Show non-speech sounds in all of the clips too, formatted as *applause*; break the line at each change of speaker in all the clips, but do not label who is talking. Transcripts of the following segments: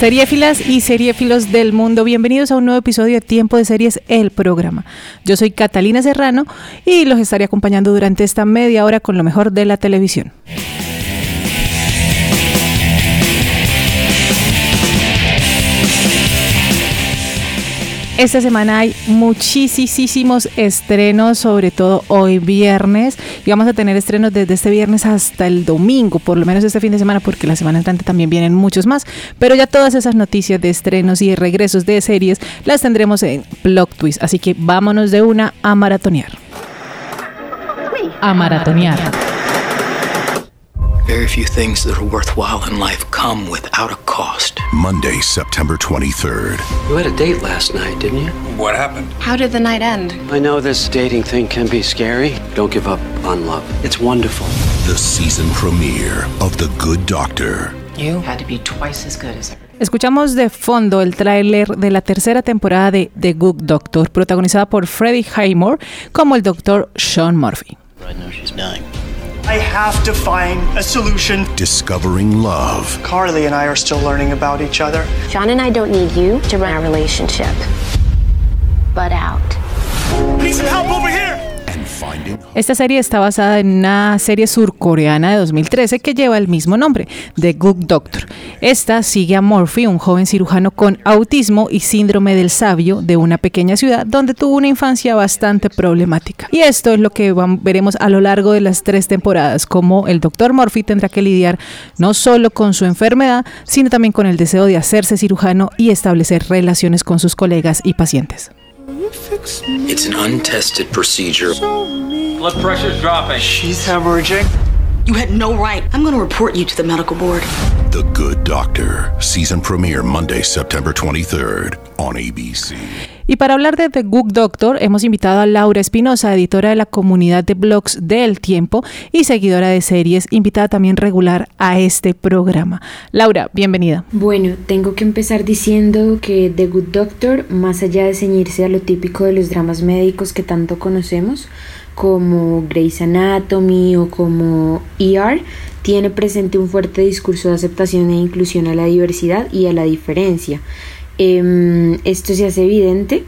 Seriéfilas y seriéfilos del mundo, bienvenidos a un nuevo episodio de Tiempo de Series, el programa. Yo soy Catalina Serrano y los estaré acompañando durante esta media hora con lo mejor de la televisión. Esta semana hay muchísimos estrenos, sobre todo hoy viernes. Y vamos a tener estrenos desde este viernes hasta el domingo, por lo menos este fin de semana, porque la semana entrante también vienen muchos más. Pero ya todas esas noticias de estrenos y regresos de series las tendremos en Blog Twist. Así que vámonos de una a maratonear. A maratonear.
Very few things that are worthwhile in life come without a cost.
Monday, September 23rd.
You had a date last night, didn't you?
What happened?
How did the night end?
I know this dating thing can be scary. Don't give up on love. It's wonderful.
The season premiere of The Good Doctor.
You had to be twice as good as everybody.
Escuchamos de fondo el tráiler de la tercera temporada de The Good Doctor, protagonizada por Freddie Highmore como el doctor Sean Murphy.
I know she's dying.
I have to find a solution.
Discovering love.
Carly and I are still learning about each other.
John and I don't need you to run our relationship, but out.
Need some help over here.
Esta serie está basada en una serie surcoreana de 2013 que lleva el mismo nombre, The Good Doctor. Esta sigue a Murphy, un joven cirujano con autismo y síndrome del sabio de una pequeña ciudad donde tuvo una infancia bastante problemática. Y esto es lo que veremos a lo largo de las tres temporadas, como el Dr. Murphy tendrá que lidiar no solo con su enfermedad, sino también con el deseo de hacerse cirujano y establecer relaciones con sus colegas y pacientes.
It's an untested procedure.
Blood pressure's dropping.
She's hemorrhaging.
You had no right. I'm going to report you to the medical board.
The Good Doctor. Season premiere Monday, September 23rd on ABC.
Y para hablar de The Good Doctor, hemos invitado a Laura Espinosa, editora de la comunidad de blogs del tiempo y seguidora de series, invitada también regular a este programa. Laura, bienvenida.
Bueno, tengo que empezar diciendo que The Good Doctor, más allá de ceñirse a lo típico de los dramas médicos que tanto conocemos, como Grey's Anatomy o como ER, tiene presente un fuerte discurso de aceptación e inclusión a la diversidad y a la diferencia. Em, esto se hace evidente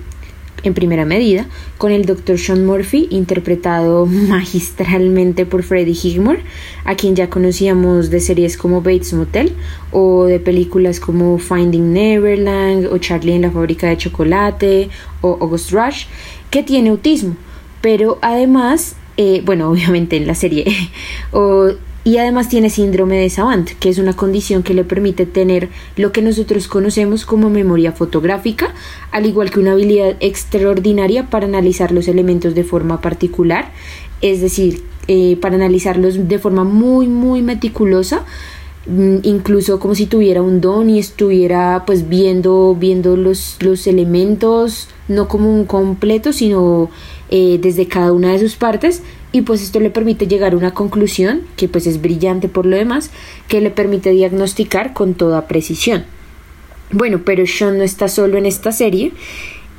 en primera medida con el Dr. Sean Murphy, interpretado *laughs* magistralmente por Freddie Highmore, a quien ya conocíamos de series como Bates Motel o de películas como Finding Neverland o Charlie en la fábrica de chocolate o August Rush, que tiene autismo, pero además, eh, bueno, *laughs* obviamente en la serie, *laughs* o y además tiene síndrome de Savant, que es una condición que le permite tener lo que nosotros conocemos como memoria fotográfica, al igual que una habilidad extraordinaria para analizar los elementos de forma particular, es decir, eh, para analizarlos de forma muy, muy meticulosa, mm, incluso como si tuviera un don y estuviera pues viendo, viendo los, los elementos, no como un completo, sino eh, desde cada una de sus partes y pues esto le permite llegar a una conclusión que pues es brillante por lo demás que le permite diagnosticar con toda precisión. Bueno pero Sean no está solo en esta serie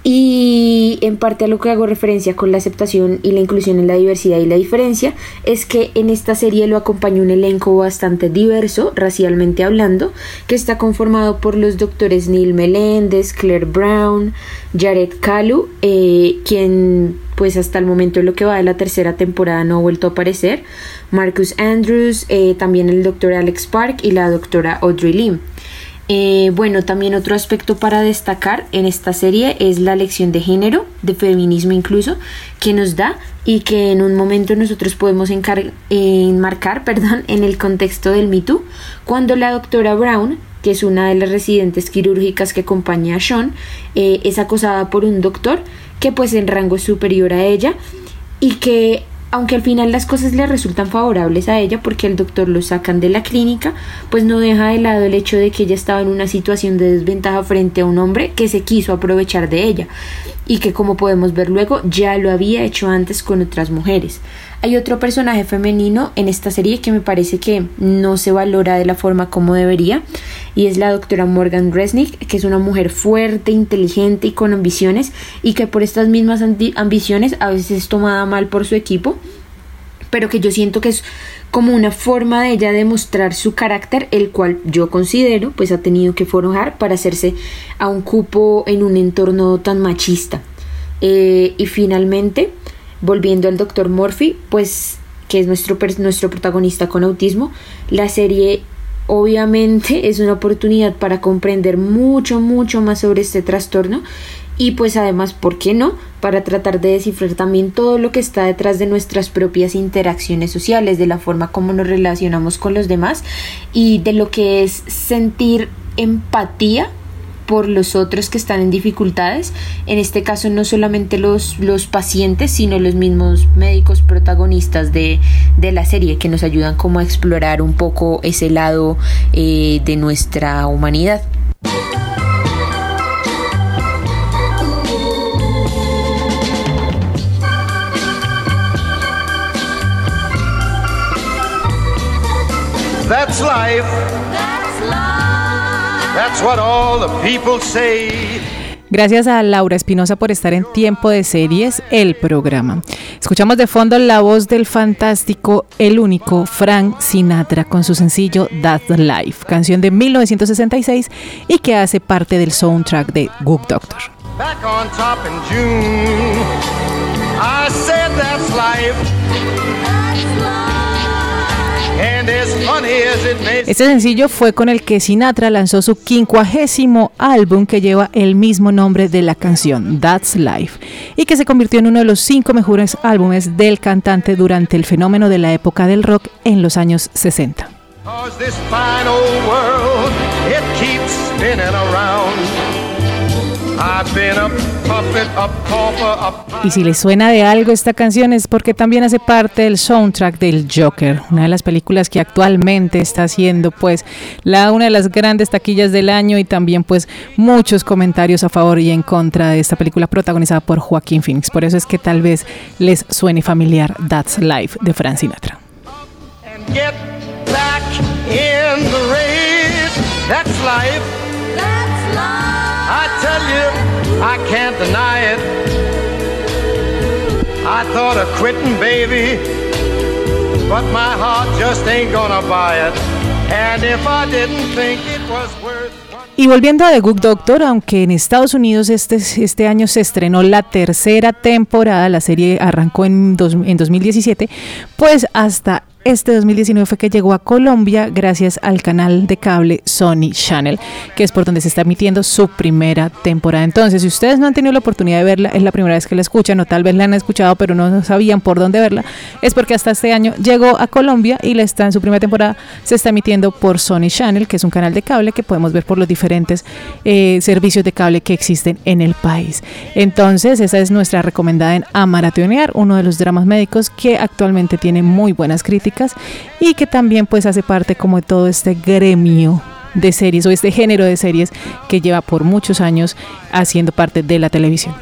y en parte a lo que hago referencia con la aceptación y la inclusión en la diversidad y la diferencia es que en esta serie lo acompaña un elenco bastante diverso, racialmente hablando, que está conformado por los doctores Neil Meléndez, Claire Brown, Jared Kalu, eh, quien pues hasta el momento lo que va de la tercera temporada no ha vuelto a aparecer, Marcus Andrews, eh, también el doctor Alex Park y la doctora Audrey Lim. Eh, bueno, también otro aspecto para destacar en esta serie es la lección de género, de feminismo incluso, que nos da y que en un momento nosotros podemos encar- enmarcar *laughs* perdón, en el contexto del Me Too, cuando la doctora Brown, que es una de las residentes quirúrgicas que acompaña a Sean, eh, es acosada por un doctor que pues en rango es superior a ella y que aunque al final las cosas le resultan favorables a ella porque el doctor lo sacan de la clínica, pues no deja de lado el hecho de que ella estaba en una situación de desventaja frente a un hombre que se quiso aprovechar de ella y que como podemos ver luego ya lo había hecho antes con otras mujeres. Hay otro personaje femenino en esta serie que me parece que no se valora de la forma como debería y es la doctora Morgan Resnick, que es una mujer fuerte, inteligente y con ambiciones y que por estas mismas ambiciones a veces es tomada mal por su equipo, pero que yo siento que es como una forma de ella demostrar su carácter, el cual yo considero pues ha tenido que forjar para hacerse a un cupo en un entorno tan machista. Eh, y finalmente, volviendo al doctor Murphy, pues que es nuestro, nuestro protagonista con autismo, la serie obviamente es una oportunidad para comprender mucho, mucho más sobre este trastorno y pues además, ¿por qué no? Para tratar de descifrar también todo lo que está detrás de nuestras propias interacciones sociales, de la forma como nos relacionamos con los demás y de lo que es sentir empatía por los otros que están en dificultades, en este caso no solamente los, los pacientes, sino los mismos médicos protagonistas de, la serie que nos ayudan como a explorar un poco ese lado eh, de nuestra humanidad.
That's life. That's what all the people say. Gracias a Laura Espinosa por estar en Tiempo de Series, el programa. Escuchamos de fondo la voz del fantástico, el único Frank Sinatra con su sencillo That's Life, canción de 1966 y que hace parte del soundtrack de Good Doctor. Back on top in June, I said that's life. Este sencillo fue con el que Sinatra lanzó su quincuagésimo álbum que lleva el mismo nombre de la canción, That's Life, y que se convirtió en uno de los cinco mejores álbumes del cantante durante el fenómeno de la época del rock en los años 60. Y si le suena de algo esta canción es porque también hace parte del soundtrack del Joker, una de las películas que actualmente está haciendo pues la una de las grandes taquillas del año y también pues muchos comentarios a favor y en contra de esta película protagonizada por Joaquín Phoenix. Por eso es que tal vez les suene familiar That's Life de Frank Sinatra. That's life. You, I can't deny it. I thought of quitting, baby, but my heart just ain't gonna buy it. And if I didn't think it was worth Y volviendo a The Good Doctor, aunque en Estados Unidos este, este año se estrenó la tercera temporada, la serie arrancó en, dos, en 2017, pues hasta este 2019 fue que llegó a Colombia gracias al canal de cable Sony Channel, que es por donde se está emitiendo su primera temporada. Entonces, si ustedes no han tenido la oportunidad de verla, es la primera vez que la escuchan o tal vez la han escuchado pero no sabían por dónde verla, es porque hasta este año llegó a Colombia y la está en su primera temporada se está emitiendo por Sony Channel, que es un canal de cable que podemos ver por los diferentes eh, servicios de cable que existen en el país. Entonces, esa es nuestra recomendada en Amaratonear, uno de los dramas médicos que actualmente tiene muy buenas críticas y que también pues hace parte como de todo este gremio de series o este género de series que lleva por muchos años haciendo parte de la televisión.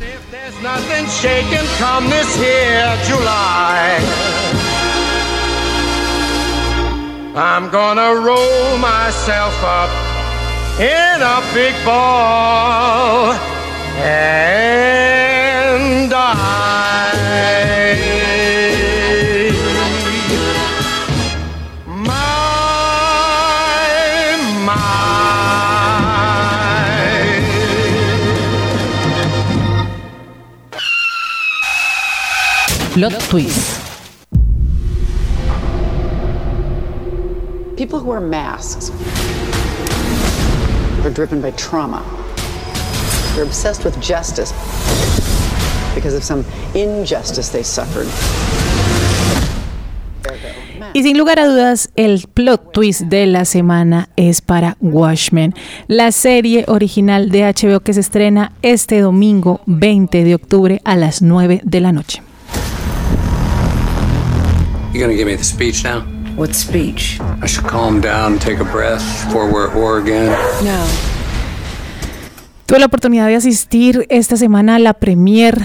Plot twist. People who wear masks are driven by trauma. They're obsessed with justice because of some injustice they suffered. Y sin lugar a dudas, el plot twist de la semana es para Watchmen, la serie original de HBO que se estrena este domingo 20 de octubre a las 9 de la noche.
You gonna give me the speech now?
What speech?
I should calm down, take a breath before we're at war again.
No.
Tuve la oportunidad de asistir esta semana a la premier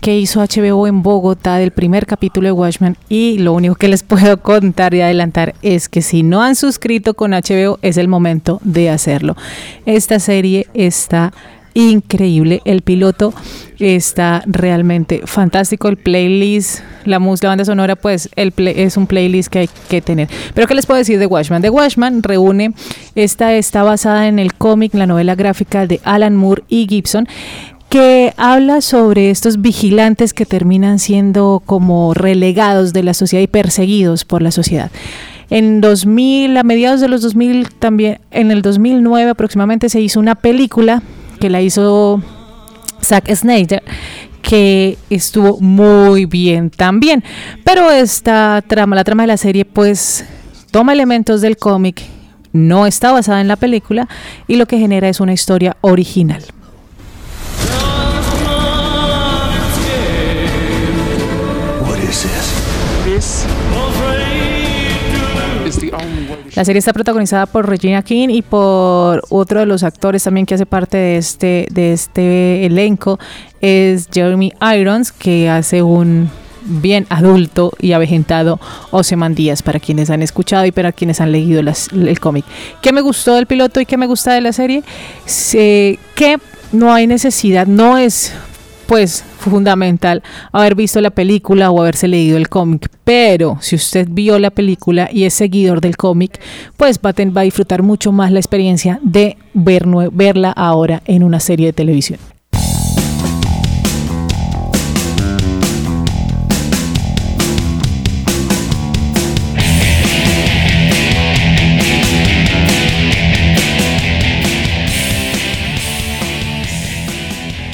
que hizo HBO en Bogotá del primer capítulo de Watchmen y lo único que les *laughs* puedo contar y adelantar es que si no han suscrito con HBO es el momento de hacerlo. Esta serie está increíble, el piloto está realmente fantástico, el playlist, la música, la banda sonora, pues el es un playlist que hay que tener. Pero ¿qué les puedo decir de Watchman? The Watchman reúne, esta está basada en el cómic, la novela gráfica de Alan Moore y Gibson que habla sobre estos vigilantes que terminan siendo como relegados de la sociedad y perseguidos por la sociedad. En 2000, a mediados de los 2000 también, en el 2009 aproximadamente se hizo una película que la hizo Zack Snyder que estuvo muy bien también. Pero esta trama, la trama de la serie, pues toma elementos del cómic, no está basada en la película y lo que genera es una historia original. La serie está protagonizada por Regina King y por otro de los actores también que hace parte de este, de este elenco, es Jeremy Irons, que hace un bien adulto y avejentado Díaz para quienes han escuchado y para quienes han leído el cómic. ¿Qué me gustó del piloto y qué me gusta de la serie? que no hay necesidad, no es pues fundamental haber visto la película o haberse leído el cómic. Pero si usted vio la película y es seguidor del cómic, pues va a, va a disfrutar mucho más la experiencia de ver, verla ahora en una serie de televisión.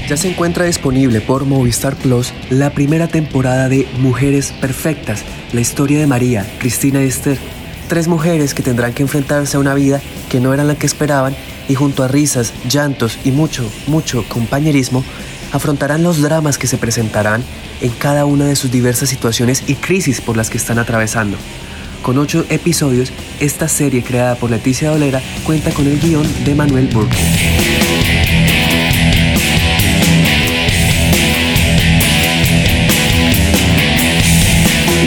Ya se encuentra disponible por Movistar Plus la primera temporada de Mujeres Perfectas, la historia de María, Cristina y Esther, tres mujeres que tendrán que enfrentarse a una vida que no era la que esperaban y junto a risas, llantos y mucho, mucho compañerismo, afrontarán los dramas que se presentarán en cada una de sus diversas situaciones y crisis por las que están atravesando. Con ocho episodios, esta serie creada por Leticia Dolera cuenta con el guion de Manuel Burke.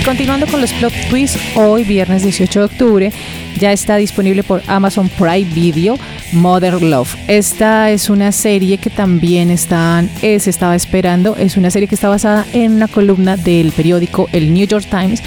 Continuando con los plot twists, hoy viernes 18 de octubre ya está disponible por Amazon Prime Video Mother Love. Esta es una serie que también están, eh, se estaba esperando. Es una serie que está basada en una columna del periódico El New York Times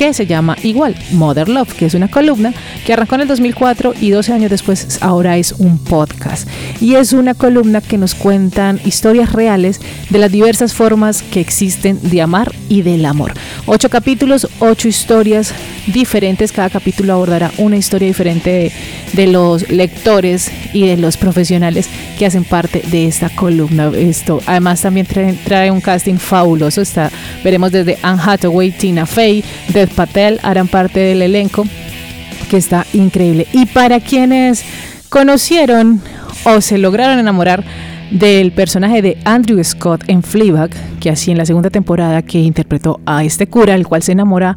que se llama igual, Mother Love, que es una columna que arrancó en el 2004 y 12 años después ahora es un podcast. Y es una columna que nos cuentan historias reales de las diversas formas que existen de amar y del amor. Ocho capítulos, ocho historias diferentes. Cada capítulo abordará una historia diferente de, los lectores y de los profesionales que hacen parte de esta columna. Esto además también trae, un casting fabuloso. Está, veremos desde Anne Hathaway, Tina Fey, Patel harán parte del elenco que está increíble. Y para quienes conocieron o se lograron enamorar del personaje de Andrew Scott en Fleabag, que así en la segunda temporada que interpretó a este cura, el cual se enamora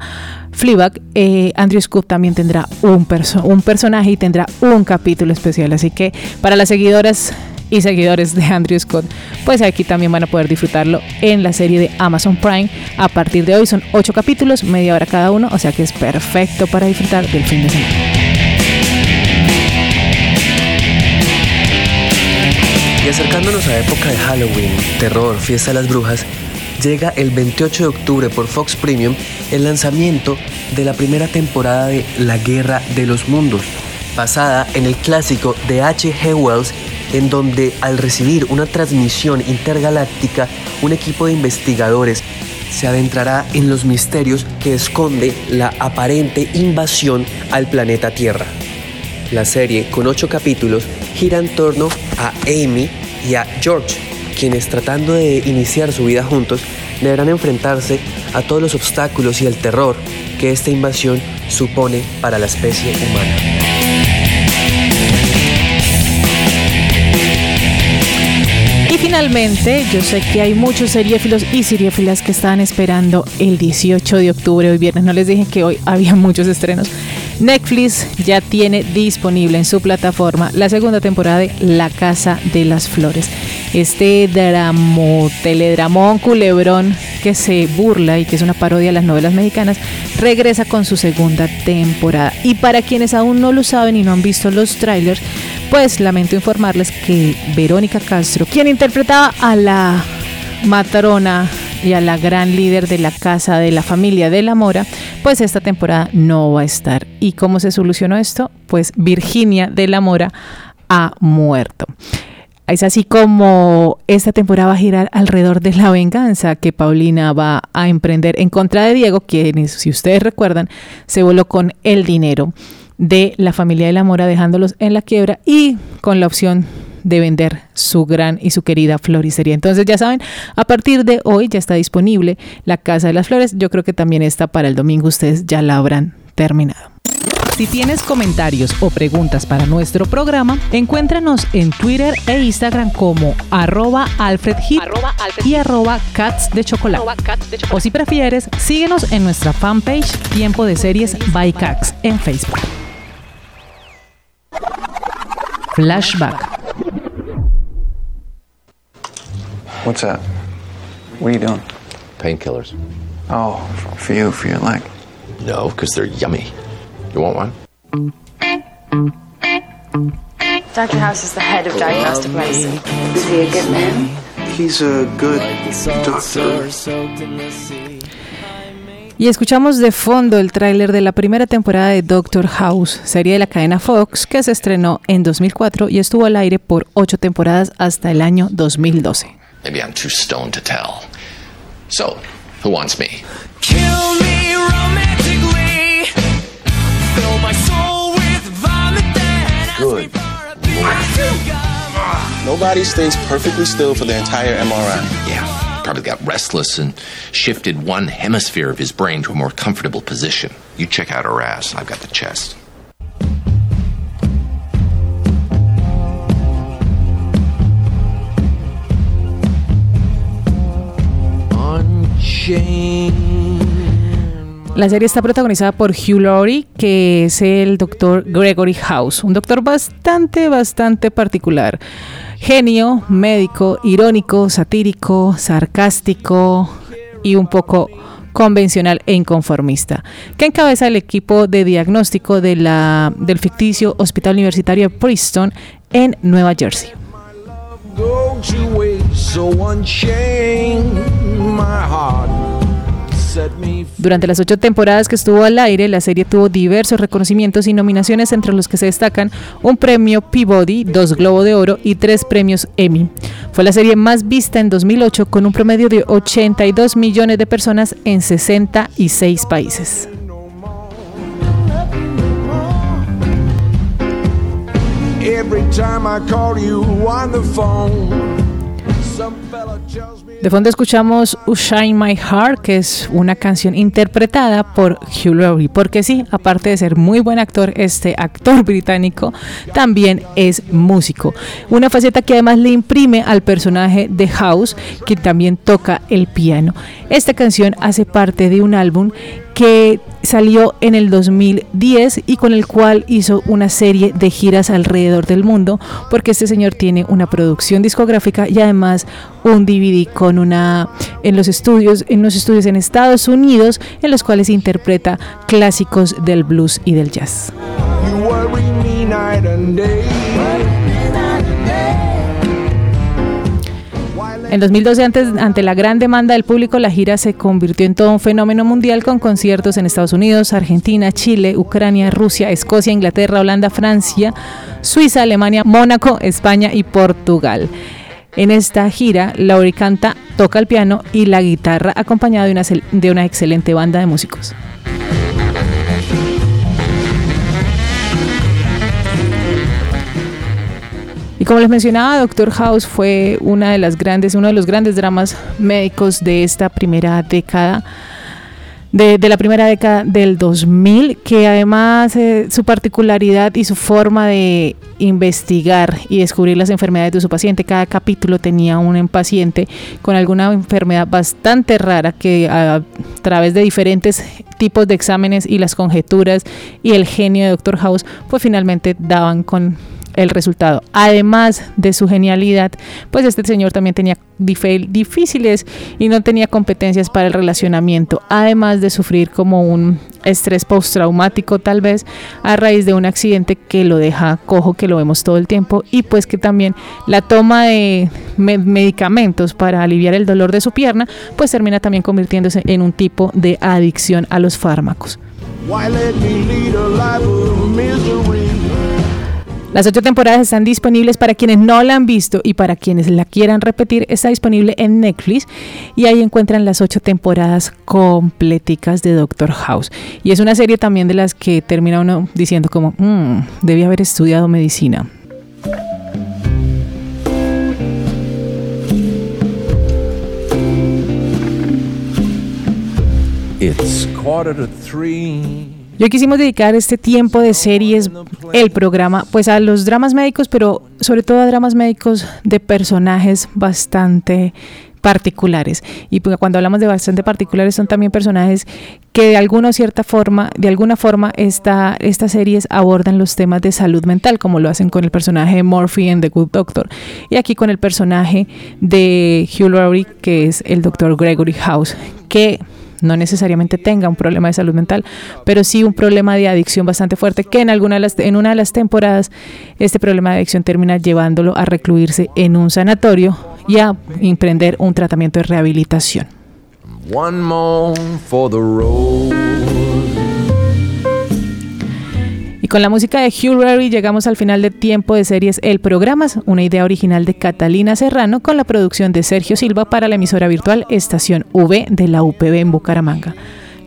Fleabag, eh, Andrew Scott también tendrá un, un personaje y tendrá un capítulo especial. Así que para las seguidoras y seguidores de Andrew Scott, pues aquí también van a poder disfrutarlo en la serie de Amazon Prime. A partir de hoy son ocho capítulos, media hora cada uno, o sea que es perfecto para disfrutar del fin de semana.
Y acercándonos a época de Halloween, terror, fiesta de las brujas, llega el 28 de octubre por Fox Premium el lanzamiento de la primera temporada de La Guerra de los Mundos, basada en el clásico de H.G. Wells en donde al recibir una transmisión intergaláctica, un equipo de investigadores se adentrará en los misterios que esconde la aparente invasión al planeta Tierra. La serie, con ocho capítulos, gira en torno a Amy y a George, quienes tratando de iniciar su vida juntos, deberán enfrentarse a todos los obstáculos y el terror que esta invasión supone para la especie humana.
Finalmente, yo sé que hay muchos seriéfilos y seriéfilas que estaban esperando el 18 de octubre, hoy viernes. No les dije que hoy había muchos estrenos. Netflix ya tiene disponible en su plataforma la segunda temporada de La Casa de las Flores. Este dramo, teledramón culebrón que se burla y que es una parodia de las novelas mexicanas, regresa con su segunda temporada. Y para quienes aún no lo saben y no han visto los trailers, pues lamento informarles que Verónica Castro, quien interpretaba a la matrona y a la gran líder de la casa de la familia de la Mora, pues esta temporada no va a estar. ¿Y cómo se solucionó esto? Pues Virginia de la Mora ha muerto. Es así como esta temporada va a girar alrededor de la venganza que Paulina va a emprender en contra de Diego, quien, si ustedes recuerdan, se voló con el dinero de la familia de la Mora, dejándolos en la quiebra y con la opción de vender su gran y su querida floristería. Entonces ya saben, a partir de hoy ya está disponible la Casa de las Flores. Yo creo que también está para el domingo, ustedes ya la habrán terminado.
Si tienes comentarios o preguntas para nuestro programa, encuéntranos en Twitter e Instagram como arroba alfredhit y arroba cats de chocolate. O si prefieres, síguenos en nuestra fanpage Tiempo de Series by Cax en Facebook. Flashback.
What's that? What are you doing?
Painkillers.
Oh, for, for you, for your leg.
No, because they're yummy. You want one?
Dr. House is the head of diagnostic um, medicine. Is he a good man?
He's a good doctor.
Y escuchamos de fondo el tráiler de la primera temporada de Doctor House, serie de la cadena Fox, que se estrenó en 2004 y estuvo al aire por ocho temporadas hasta el año 2012.
Maybe I'm too stoned to tell. So, who wants me?
Kill me romantically. Fill my soul with vomit
Good. Nobody stays perfectly still for the entire MRI.
Yeah, probably got restless and shifted one hemisphere of his brain to a more comfortable position. You check out her ass, I've got the chest.
La serie está protagonizada por Hugh Laurie, que es el doctor Gregory House, un doctor bastante, bastante particular. Genio, médico, irónico, satírico, sarcástico y un poco convencional e inconformista, que encabeza el equipo de diagnóstico de la, del ficticio Hospital Universitario de Princeton en Nueva Jersey. Durante las ocho temporadas que estuvo al aire, la serie tuvo diversos reconocimientos y nominaciones, entre los que se destacan un premio Peabody, dos Globo de Oro y tres premios Emmy. Fue la serie más vista en 2008 con un promedio de 82 millones de personas en 66 países. De fondo escuchamos Shine My Heart, que es una canción interpretada por Hugh Laurie, porque sí, aparte de ser muy buen actor, este actor *laughs* británico también es músico. Una faceta que además le imprime al personaje de House, que también toca el piano. Esta canción hace parte de un álbum que salió en el 2010 y con el cual hizo una serie de giras alrededor del mundo, porque este señor tiene una producción discográfica y además un DVD con una en los estudios, en los estudios en Estados Unidos, en los cuales interpreta clásicos del blues y del jazz. En 2012, antes, ante la gran demanda del público, la gira se convirtió en todo un fenómeno mundial con conciertos en Estados Unidos, Argentina, Chile, Ucrania, Rusia, Escocia, Inglaterra, Holanda, Francia, Suiza, Alemania, Mónaco, España y Portugal. En esta gira, Laurie canta, toca el piano y la guitarra acompañada de una, de una excelente banda de músicos. Y como les mencionaba, Doctor House fue una de las grandes, uno de los grandes dramas médicos de esta primera década de, la primera década del 2000, que además eh, su particularidad y su forma de investigar y descubrir las enfermedades de su paciente, cada capítulo tenía un paciente con alguna enfermedad bastante rara que a través de diferentes tipos de exámenes y las conjeturas y el genio de Dr. House, pues finalmente daban con el resultado. Además de su genialidad, pues este señor también tenía difíciles y no tenía competencias para el relacionamiento, además de sufrir como un estrés postraumático tal vez a raíz de un accidente que lo deja cojo, que lo vemos todo el tiempo, y pues que también la toma de medicamentos para aliviar el dolor de su pierna, pues termina también convirtiéndose en un tipo de adicción a los fármacos. Las ocho temporadas están disponibles para quienes no la han visto y para quienes la quieran repetir. Está disponible en Netflix y ahí encuentran las ocho temporadas completicas de Doctor House. Y es una serie también de las que termina uno diciendo como, mmm, debí haber estudiado medicina. Yo quisimos dedicar este tiempo de series, el programa, pues a los dramas médicos, pero sobre todo a dramas médicos de personajes bastante particulares. Y pues cuando hablamos de bastante particulares son también personajes que de alguna cierta forma, de alguna forma esta, estas series abordan los temas de salud mental, como lo hacen con el personaje de Murphy en The Good Doctor. Y aquí con el personaje de Hugh Laurie, que es el doctor Gregory House, que no necesariamente tenga un problema de salud mental, pero sí un problema de adicción bastante fuerte, que en, alguna de las, en una de las temporadas este problema de adicción termina llevándolo a recluirse en un sanatorio y a emprender un tratamiento de rehabilitación.
One more for the road.
Con la música de Hugh Laurie llegamos al final de Tiempo de Series El Programas, una idea original de Catalina Serrano con la producción de Sergio Silva para la emisora virtual Estación V de la UPB en Bucaramanga.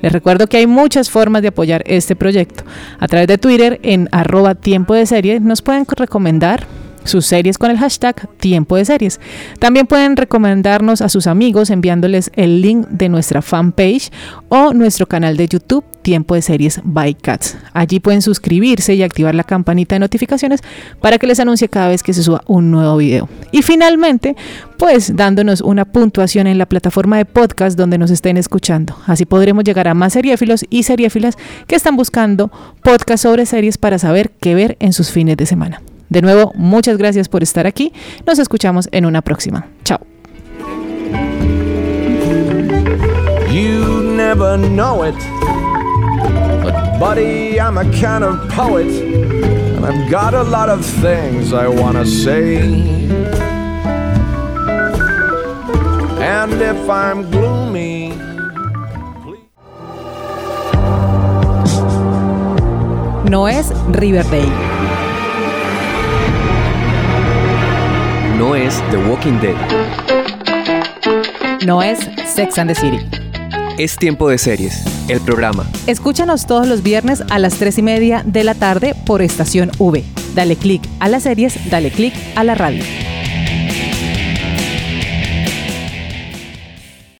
Les recuerdo que hay muchas formas de apoyar este proyecto. A través de Twitter en arroba tiempo de serie nos pueden recomendar sus series con el hashtag tiempo de series. También pueden recomendarnos a sus amigos enviándoles el link de nuestra fanpage o nuestro canal de YouTube Tiempo de Series by Cats. Allí pueden suscribirse y activar la campanita de notificaciones para que les anuncie cada vez que se suba un nuevo video. Y finalmente, pues dándonos una puntuación en la plataforma de podcast donde nos estén escuchando. Así podremos llegar a más seriéfilos y seriéfilas que están buscando podcast sobre series para saber qué ver en sus fines de semana. De nuevo, muchas gracias por estar aquí. Nos escuchamos en una próxima. Chao.
You never know it. But, buddy, I'm a kind of poet. And I've got a lot of things I want to say. And if I'm gloomy.
No es Riverdale.
No es The Walking Dead.
No es Sex and the City.
Es tiempo de series, el programa.
Escúchanos todos los viernes a las 3 y media de la tarde por Estación V. Dale click a las series, dale click a la radio.